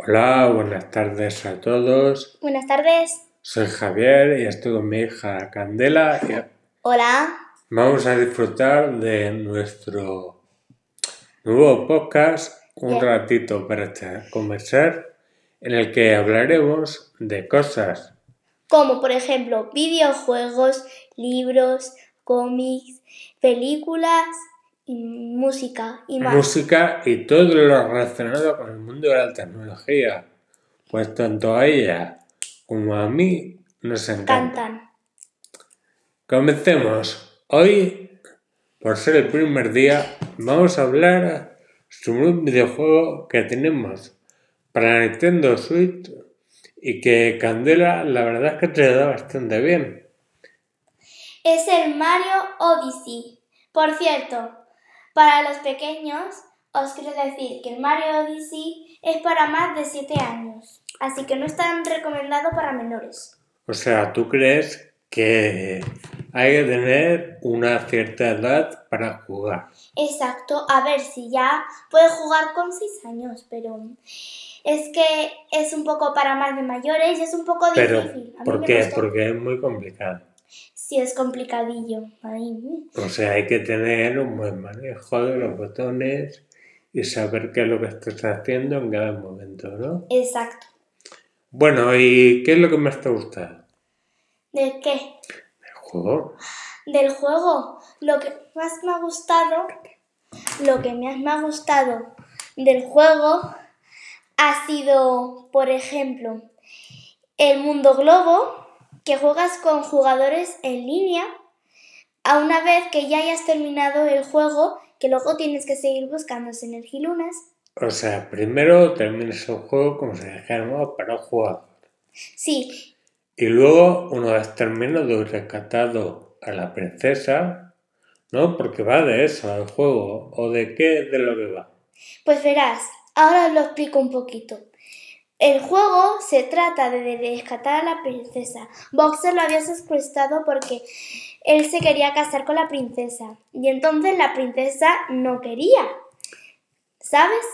Hola, buenas tardes a todos. Buenas tardes. Soy Javier y estoy con mi hija Candela y Hola. vamos a disfrutar de nuestro nuevo podcast, un Bien. ratito para este- conversar, en el que hablaremos de cosas, Como por ejemplo videojuegos, libros, cómics, películas, y música y más. música y todo lo relacionado con el mundo de la tecnología. Pues tanto a ella como a mí nos encanta. Cantan. Comencemos. Hoy, por ser el primer día, vamos a hablar sobre un videojuego que tenemos para Nintendo Switch y que Candela la verdad es que te da bastante bien. Es el Mario Odyssey. Por cierto, para los pequeños os quiero decir que el Mario Odyssey es para más de 7 años. Así que no es tan recomendado para menores. O sea, ¿tú crees que hay que tener una cierta edad para jugar? Exacto, a ver si ya puede jugar con 6 años, pero es que es un poco para más de mayores y es un poco Pero, difícil. A mí ¿por me qué? Porque es muy complicado. Sí, es complicadillo. Mm. O sea, hay que tener un buen manejo de los botones y saber qué es lo que estás haciendo en cada momento, ¿no? Exacto. Bueno, ¿y qué es lo que más te gusta ¿De qué? del juego? Del juego. Lo que más me ha gustado, lo que más me ha gustado del juego ha sido, por ejemplo, el mundo globo, que juegas con jugadores en línea a una vez que ya hayas terminado el juego, que luego tienes que seguir buscando energilunas. O sea, primero terminas el juego como si dijéramos para un jugador. Sí, Y luego, una vez terminado y rescatado a la princesa, ¿no? Porque va de eso el juego. ¿O de qué de lo que va? Pues verás, ahora lo explico un poquito. El juego se trata de, rescatar a la princesa. Boxer lo había secuestrado porque él se quería casar con la princesa. Y entonces la princesa no quería. ¿Sabes?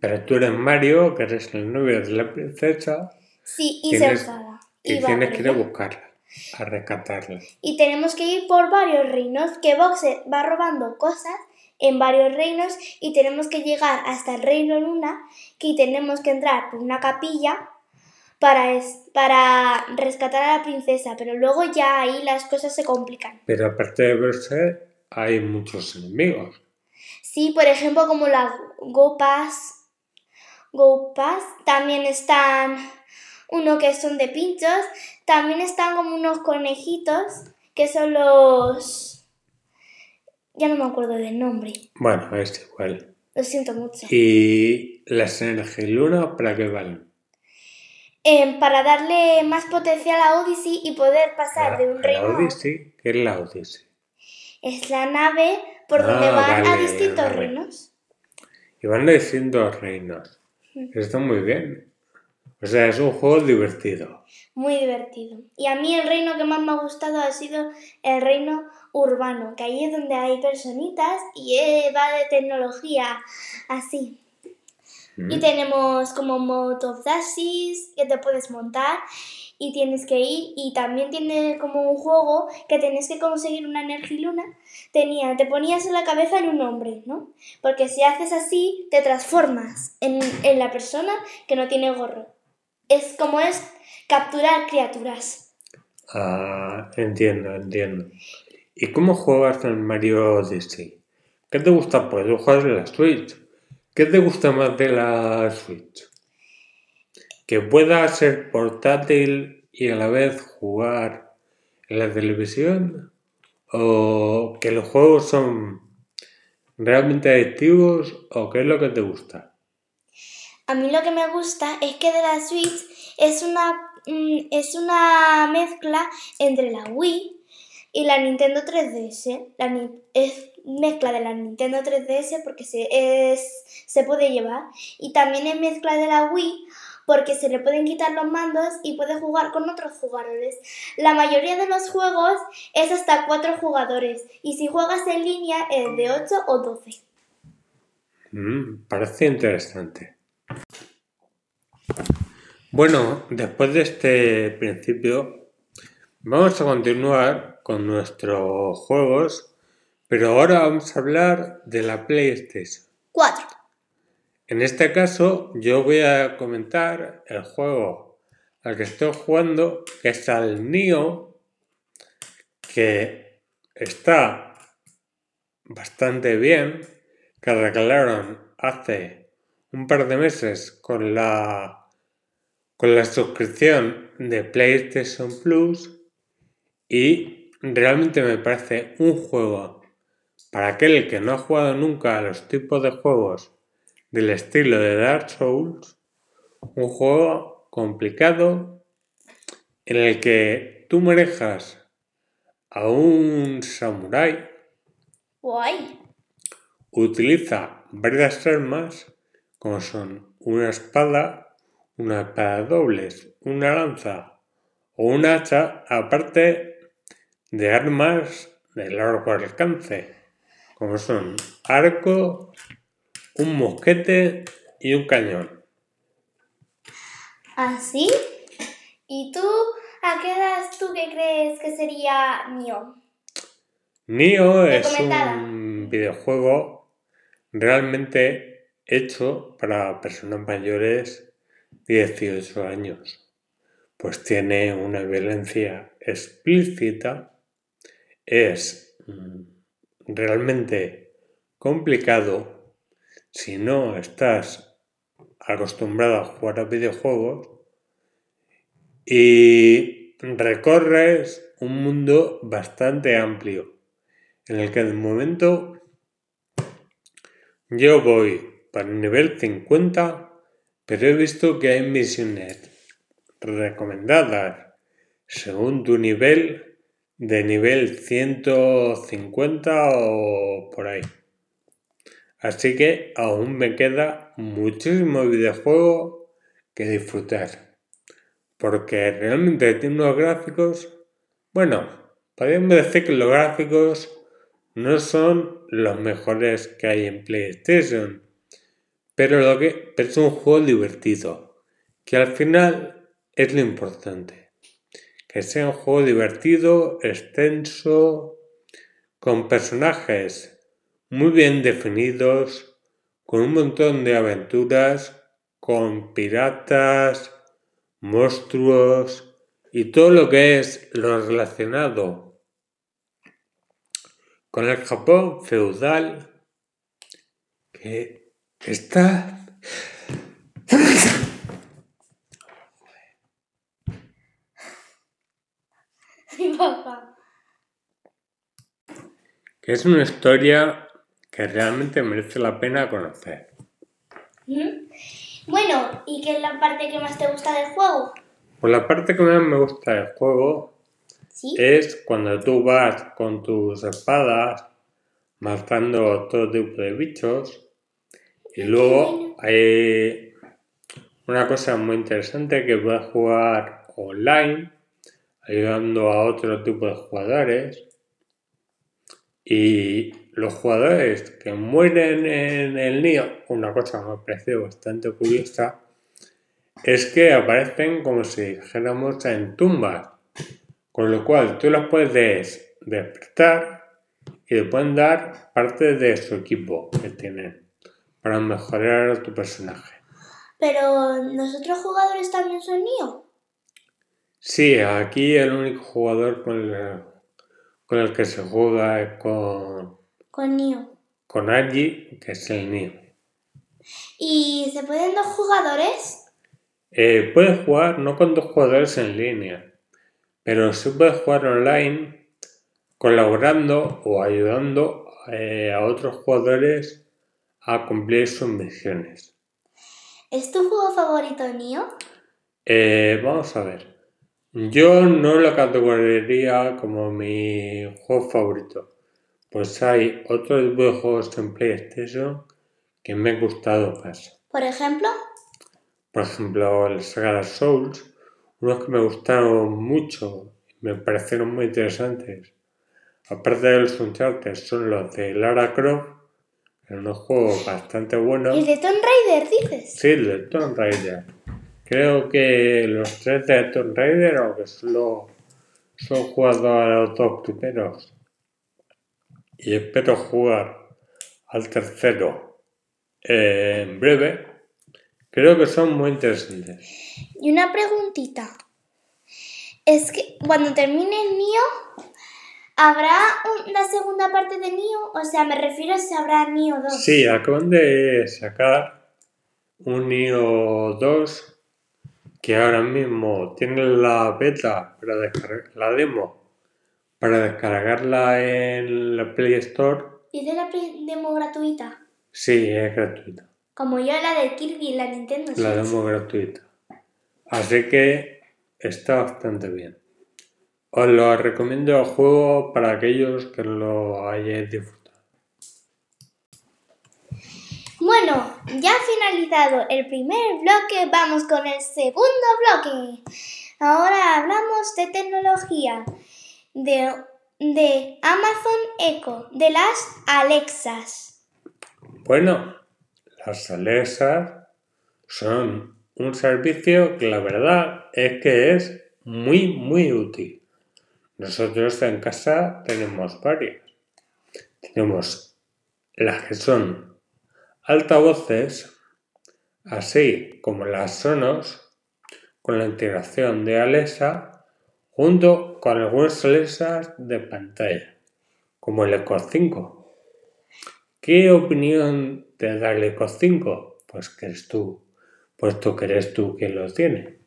Pero tú eres Mario, que eres el novio de la princesa, Sí, y se Tienes- enfada. y va tienes que ir a buscarla, a rescatarla. Y tenemos que ir por varios reinos, que Boxer va robando cosas en varios reinos y tenemos que llegar hasta el reino Luna, que tenemos que entrar por una capilla para, es- para rescatar a la princesa, pero luego ya ahí las cosas se complican. Pero aparte de verse, hay muchos enemigos. Sí, por ejemplo, como la Go Pass, Go Pass, también están uno que son de pinchos, también están como unos conejitos que son los... Ya no me acuerdo del nombre, Bueno, es igual. lo siento mucho. ¿Y las energilunas para qué valen? Em, para darle más potencial a Odyssey y poder pasar de un La reino a. Odyssey, ¿qué es la Odyssey? Es la nave por donde Ah, van a distintos vale. reinos. Y van de distintos reinos. Está muy bien. O sea, es un juego divertido. Muy divertido. Y a mí el reino que más me ha gustado ha sido el reino urbano, que ahí es donde hay personitas y eh, va de tecnología así. Mm. Y tenemos como Dashes que te puedes montar y tienes que ir. Y también tiene como un juego que tienes que conseguir una energiluna. Tenía, te ponías en la cabeza en un hombre, ¿no? Porque si haces así, te transformas en, en la persona que no tiene gorro. Es como es capturar criaturas. Ah, entiendo, entiendo. ¿Y cómo juegas en Mario Odyssey? ¿Qué te gusta? Pues tú en la Switch. ¿Qué te gusta más de la Switch? ¿Que pueda ser portátil y a la vez jugar en la televisión? ¿O que los juegos son realmente adictivos? ¿O qué es lo que te gusta? A mí lo que me gusta es que de la Switch es una, mm, es una mezcla entre la Wii y la Nintendo 3DS. La, es mezcla de la Nintendo 3DS porque se, es, se puede llevar. Y también es mezcla de la Wii porque se le pueden quitar los mandos y puede jugar con otros jugadores. La mayoría de los juegos es hasta 4 jugadores y si juegas en línea es de 8 o 12. Mm, parece interesante. Bueno, después de este principio, vamos a continuar con nuestros juegos, pero ahora vamos a hablar de la PlayStation. 4. En este caso, yo voy a comentar el juego al que estoy jugando, que es al Nio, que está bastante bien, que regalaron hace un par de meses con la con la suscripción de PlayStation Plus y realmente me parece un juego para aquel que no ha jugado nunca a los tipos de juegos del estilo de Dark Souls, un juego complicado en el que tú manejas a un samurái, utiliza varias armas como son una espada, una espada dobles, una lanza o un hacha, aparte de armas de largo alcance, como son arco, un mosquete y un cañón. ¿Así? ¿Y tú a qué edad tú que crees que sería mío? Nio es un videojuego realmente hecho para personas mayores de 18 años, pues tiene una violencia explícita, es mm, realmente complicado si no estás acostumbrado a jugar a videojuegos y recorres un mundo bastante amplio en el que de momento yo voy para el nivel 50, pero he visto que hay misiones recomendadas según tu nivel de nivel 150 o por ahí. Así que aún me queda muchísimo videojuego que disfrutar. Porque realmente tiene unos gráficos, bueno, podríamos decir que los gráficos no son los mejores que hay en PlayStation, pero, lo que, es un juego divertido, que al final es lo importante. Que sea un juego divertido, extenso, con personajes muy bien definidos, con un montón de aventuras, con piratas, monstruos y todo lo que es lo relacionado con el Japón feudal que está Mi papá. que es una historia que realmente merece la pena conocer. ¿Mm? Bueno, ¿y qué es la parte que más te gusta del juego? Pues la parte que más me gusta del juego ¿Sí? es cuando tú vas con tus espadas matando todo tipo de bichos y luego hay una cosa muy interesante que puedes jugar online ayudando a otro tipo de jugadores. Y los jugadores que mueren en el Nio, una cosa que me pareció bastante curiosa, es que aparecen como si dijéramos en tumbas, con lo cual tú las puedes despertar y le pueden dar parte de su equipo que tienen para mejorar a tu personaje. Pero nosotros jugadores también son míos. Sí, aquí el único jugador con el, con el que se juega es con, Con Nio. con Angie, que es el Nio. ¿Y se pueden dos jugadores? Eh, puedes jugar no con dos jugadores en línea, pero sí puedes jugar online colaborando o ayudando eh, a otros jugadores a cumplir sus misiones. ¿Es tu juego favorito, Nio? Eh, vamos a ver. Yo no lo categorizaría como mi juego favorito, pues hay otros videojuegos en PlayStation que me han gustado más. Por ejemplo, Por ejemplo, la saga de Souls, unos que me gustaron mucho me parecieron muy interesantes. Aparte de los Uncharted, son los de Lara Croft, son unos juegos bastante buenos. el de Tomb Raider, dices. Sí, el de Tomb Raider, creo que los tres de Tomb Raider, aunque solo son jugado a los dos primeros, y espero jugar al tercero eh, en breve, creo que son muy interesantes. Y una preguntita. Es que cuando termine el Nio, ¿habrá una segunda parte de Nio? O sea, me refiero a si habrá Nio 2. Sí, acaban de sacar un Nio 2 que ahora mismo tiene la beta para descargar la demo para descargarla en la Play Store. ¿Y de la Play demo gratuita? Sí, es gratuita. Como yo la de Kirby y la Nintendo La demo gratuita. Así que está bastante bien. Os lo recomiendo el juego para aquellos que lo hayáis disfrutado. Bueno, ya finalizado el primer bloque, vamos con el segundo bloque. Ahora hablamos de tecnología, de, de Amazon Echo, de las Alexas. Bueno, las Alexas son un servicio que la verdad es que es muy, muy útil. Nosotros en casa tenemos varias. Tenemos las que son altavoces, así como las Sonos, con la integración de Alexa, junto con algunas Alexas de pantalla, como el Echo 5. ¿Qué opinión te da el Echo 5? Pues que eres tú, puesto que eres tú quien lo tiene.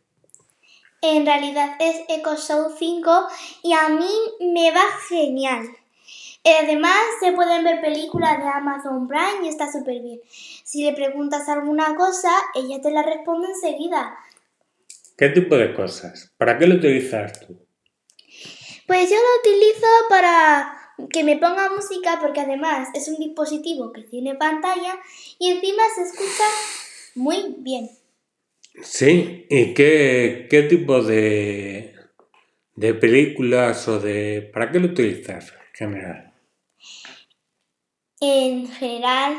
En realidad es Echo Show 5 y a mí me va genial. Además, se pueden ver películas de Amazon Prime y está súper bien. Si le preguntas alguna cosa, ella te la responde enseguida. ¿Qué tipo de cosas? ¿Para qué lo utilizas tú? Pues yo lo utilizo para que me ponga música porque además es un dispositivo que tiene pantalla y encima se escucha muy bien. Sí, ¿y qué, qué tipo de, de películas o de... ¿Para qué lo utilizas en general? En general,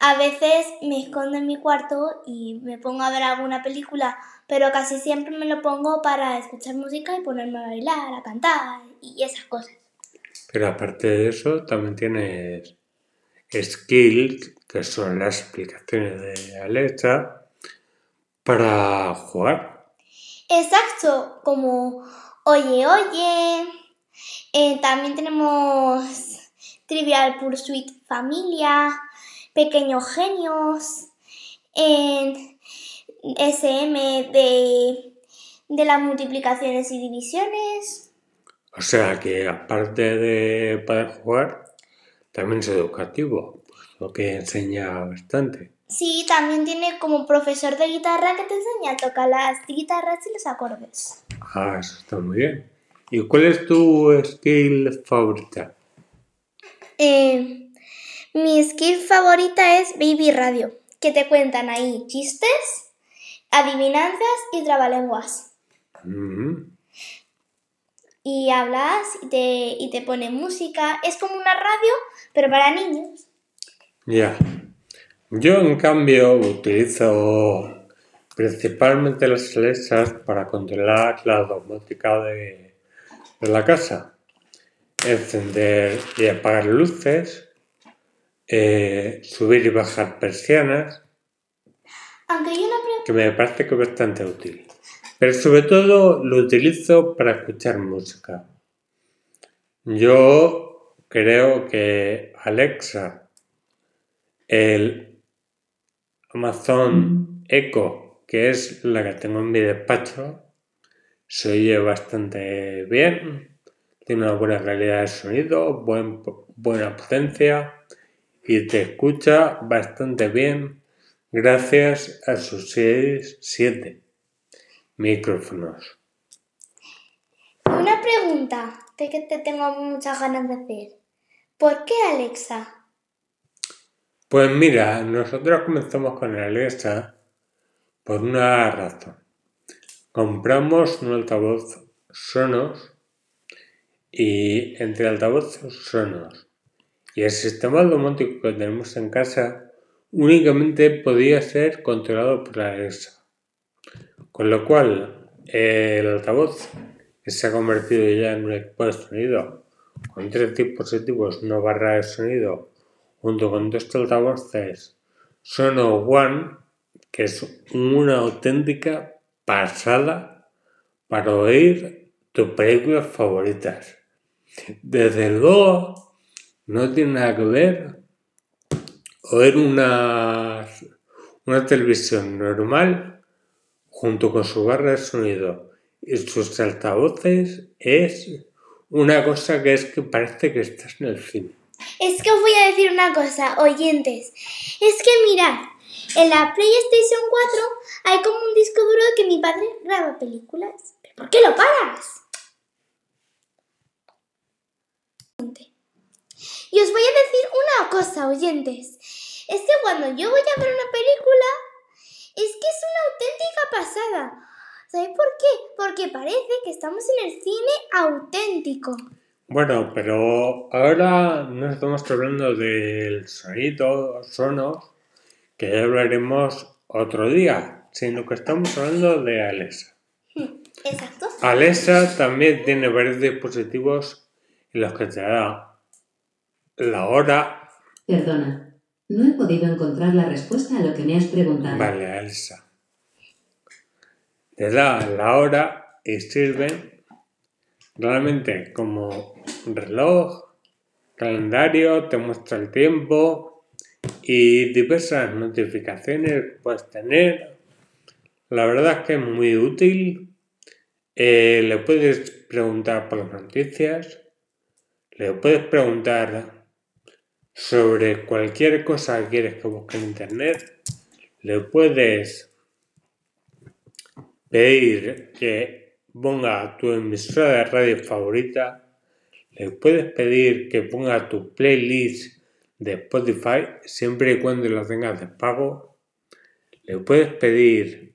a veces me escondo en mi cuarto y me pongo a ver alguna película, pero casi siempre me lo pongo para escuchar música y ponerme a bailar, a cantar y esas cosas. Pero aparte de eso, también tienes skills, que son las explicaciones de Alexa, para jugar. Exacto, como Oye, oye. Eh, también tenemos Trivial Pursuit Familia, Pequeños Genios, en SM de, de las multiplicaciones y divisiones. O sea que aparte de poder jugar, también es educativo, lo que enseña bastante. Sí, también tiene como profesor de guitarra que te enseña a tocar las guitarras y los acordes. Ah, eso está muy bien. ¿Y cuál es tu skill favorita? Eh, mi skill favorita es Baby Radio, que te cuentan ahí chistes, adivinanzas y trabalenguas. Mm, Y hablas y te, y te pone música. Es como una radio, pero para niños. Ya. Yo, en cambio, utilizo principalmente las Alexas para controlar la domótica de, de la casa. Encender y apagar luces, eh, subir y bajar persianas, Aunque una pre- que me parece que es bastante útil. Pero sobre todo lo utilizo para escuchar música. Yo creo que Alexa, el Amazon Echo, que es la que tengo en mi despacho, se oye bastante bien, tiene una buena calidad de sonido, buen- buena potencia y te escucha bastante bien gracias a sus 7 micrófonos. Una pregunta de que te tengo muchas ganas de hacer. ¿Por qué Alexa? Pues mira, nosotros comenzamos con Alexa por una razón. Compramos un altavoz Sonos y entre altavoces Sonos y el sistema domótico que tenemos en casa únicamente podía ser controlado por Alexa. Con lo cual, el altavoz que se ha convertido ya en un equipo de sonido con tres dispositivos, no barra de sonido, junto con dos altavoces Sono One, que es una auténtica pasada para oír tus películas favoritas. Desde luego, no tiene nada que ver oír una, una televisión normal junto con su barra de sonido y sus altavoces es una cosa que es que parece que estás en el cine. Es que os voy a decir una cosa, oyentes. Es que mirad, en la PlayStation 4 hay como un disco duro que mi padre graba películas. ¿Pero por qué lo paras? Y os voy a decir una cosa, oyentes. Es que cuando yo voy a ver una película, es que es una auténtica pasada. ¿Sabéis por qué? Porque parece que estamos en el cine auténtico. Bueno, pero ahora no estamos hablando del sonido, sonos, que ya hablaremos otro día, sino que estamos hablando de Alexa. Exacto. Alexa también tiene varios dispositivos en los que te da la hora. Perdona, no he podido encontrar la respuesta a lo que me has preguntado. Vale, Alexa. Te da la hora y sirven realmente como reloj, calendario, te muestra el tiempo y diversas notificaciones puedes tener. La verdad es que es muy útil. Eh, le puedes preguntar por las noticias, le puedes preguntar sobre cualquier cosa que quieres que busque en internet, le puedes pedir que ponga tu emisora de radio favorita, le puedes pedir que ponga tu playlist de Spotify siempre y cuando lo tengas de pago, le puedes pedir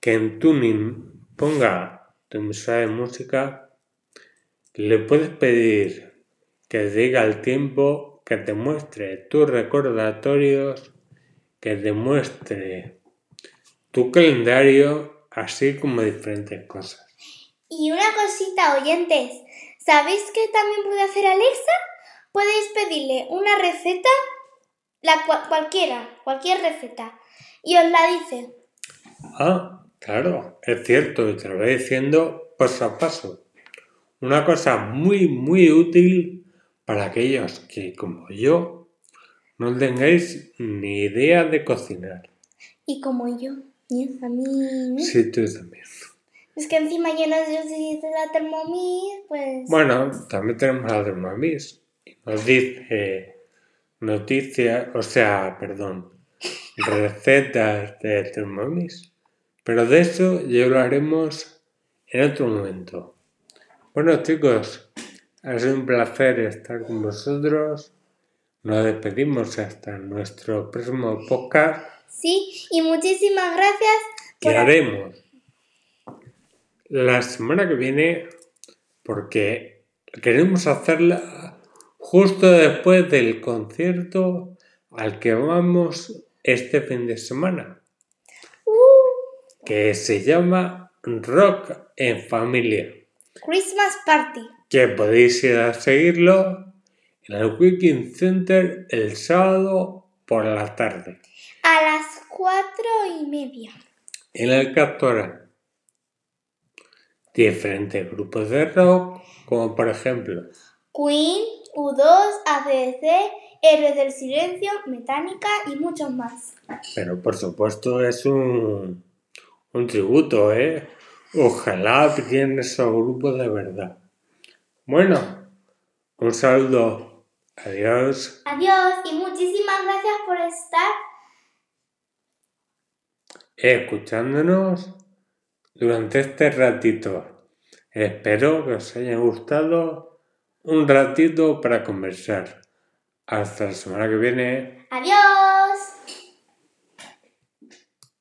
que en Tuning ponga tu emisora de música, le puedes pedir que diga el tiempo, que te muestre tus recordatorios, que te muestre tu calendario, así como diferentes cosas. Y una cosita, oyentes. ¿Sabéis qué también puede hacer Alexa? Podéis pedirle una receta, la cua- cualquiera, cualquier receta, y os la dice. Ah, claro, es cierto, y te lo voy diciendo paso a paso. Una cosa muy, muy útil para aquellos que, como yo, no tengáis ni idea de cocinar. Y como yo, ¿eh? a mí... Sí, tú también. Es que encima soy de la Thermomix, pues... Bueno, también tenemos la Thermomix. Nos dice noticias, o sea, perdón, recetas de Thermomix. Pero de eso ya lo haremos en otro momento. Bueno, chicos, ha sido un placer estar con vosotros. Nos despedimos hasta nuestro próximo podcast Sí, y muchísimas gracias por... haremos la semana que viene porque queremos hacerla justo después del concierto al que vamos este fin de semana, Uh, que se llama Rock en Familia, Christmas Party. que podéis ir a seguirlo en el Weekend Center el sábado por la tarde, A las cuatro y media. en el Captora. Diferentes grupos de rock, como por ejemplo Queen, U2, ACDC, Héroes del Silencio, Metánica y muchos más. Pero por supuesto es un, un tributo, ¿eh? Ojalá pillen esos grupos de verdad. Bueno, un saludo. Adiós. Adiós y muchísimas gracias por estar. Escuchándonos durante este ratito. Espero que os haya gustado un ratito para conversar. Hasta la semana que viene. Adiós.